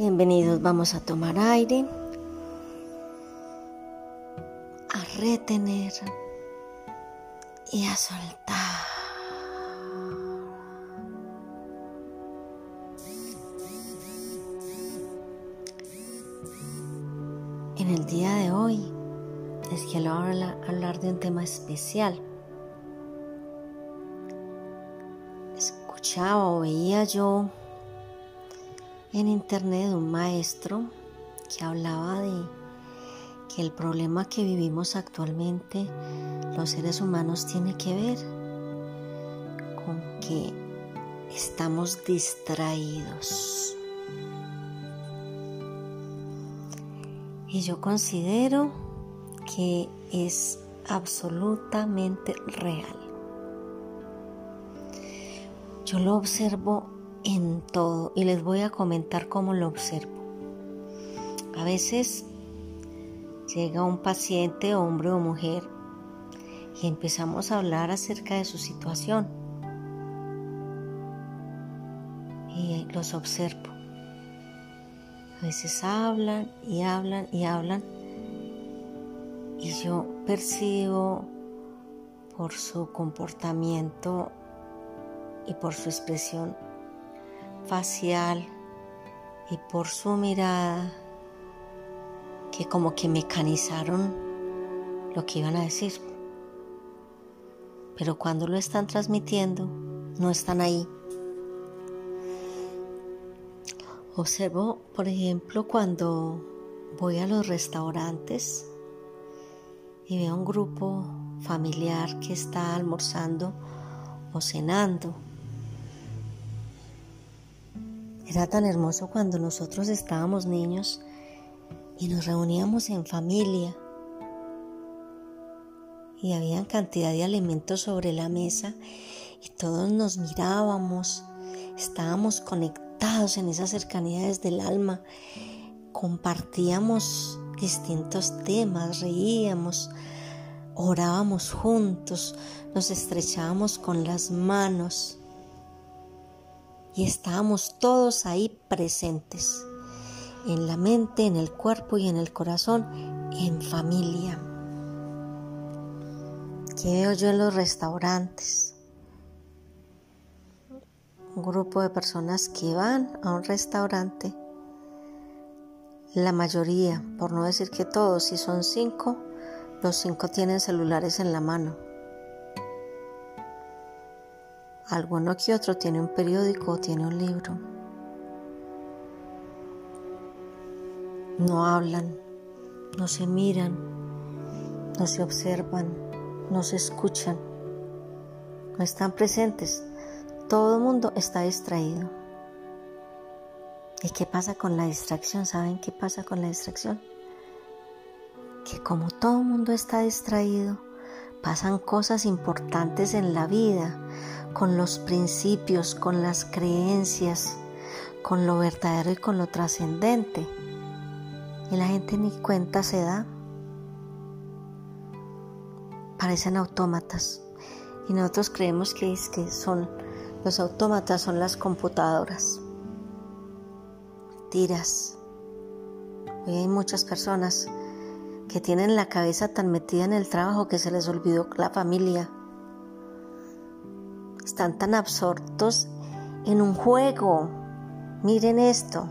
Bienvenidos, vamos a tomar aire, a retener y a soltar. En el día de hoy les quiero hablar de un tema especial. Escuchaba o veía yo en internet un maestro que hablaba de que el problema que vivimos actualmente los seres humanos tiene que ver con que estamos distraídos. Y yo considero que es absolutamente real. Yo lo observo en todo y les voy a comentar cómo lo observo. A veces llega un paciente, hombre o mujer, y empezamos a hablar acerca de su situación. Y los observo. A veces hablan y hablan y hablan. Y yo percibo por su comportamiento y por su expresión facial y por su mirada que como que mecanizaron lo que iban a decir. Pero cuando lo están transmitiendo, no están ahí. Observo, por ejemplo, cuando voy a los restaurantes y veo un grupo familiar que está almorzando o cenando era tan hermoso cuando nosotros estábamos niños y nos reuníamos en familia. Y había cantidad de alimentos sobre la mesa y todos nos mirábamos, estábamos conectados en esas cercanías del alma, compartíamos distintos temas, reíamos, orábamos juntos, nos estrechábamos con las manos y estábamos todos ahí presentes, en la mente, en el cuerpo y en el corazón, en familia. ¿Qué veo yo en los restaurantes? Un grupo de personas que van a un restaurante, la mayoría, por no decir que todos, si son cinco, los cinco tienen celulares en la mano Alguno que otro tiene un periódico o tiene un libro. No hablan, no se miran, no se observan, no se escuchan, no están presentes. Todo el mundo está distraído. ¿Y qué pasa con la distracción? ¿Saben qué pasa con la distracción? Que como todo el mundo está distraído, pasan cosas importantes en la vida, con los principios, con las creencias, con lo verdadero y con lo trascendente. Y la gente ni cuenta se da. Parecen autómatas. Y nosotros creemos que, es que son los autómatas, son las computadoras. Tiras. Hoy hay muchas personas que tienen la cabeza tan metida en el trabajo que se les olvidó la familia están tan absortos en un juego. Miren esto.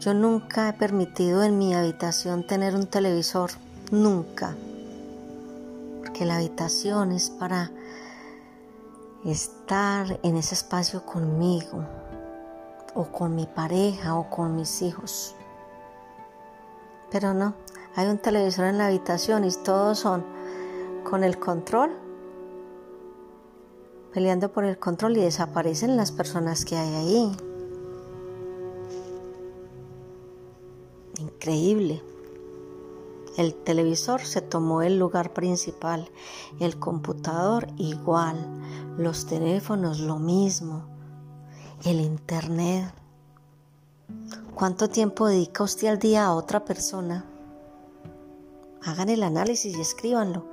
Yo nunca he permitido en mi habitación tener un televisor. Nunca. Porque la habitación es para estar en ese espacio conmigo. O con mi pareja o con mis hijos. Pero no. Hay un televisor en la habitación y todos son con el control peleando por el control y desaparecen las personas que hay ahí. Increíble. El televisor se tomó el lugar principal, el computador igual, los teléfonos lo mismo, el internet. ¿Cuánto tiempo dedica usted al día a otra persona? Hagan el análisis y escríbanlo.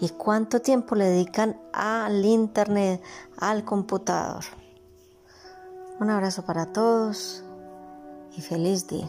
¿Y cuánto tiempo le dedican al internet, al computador? Un abrazo para todos y feliz día.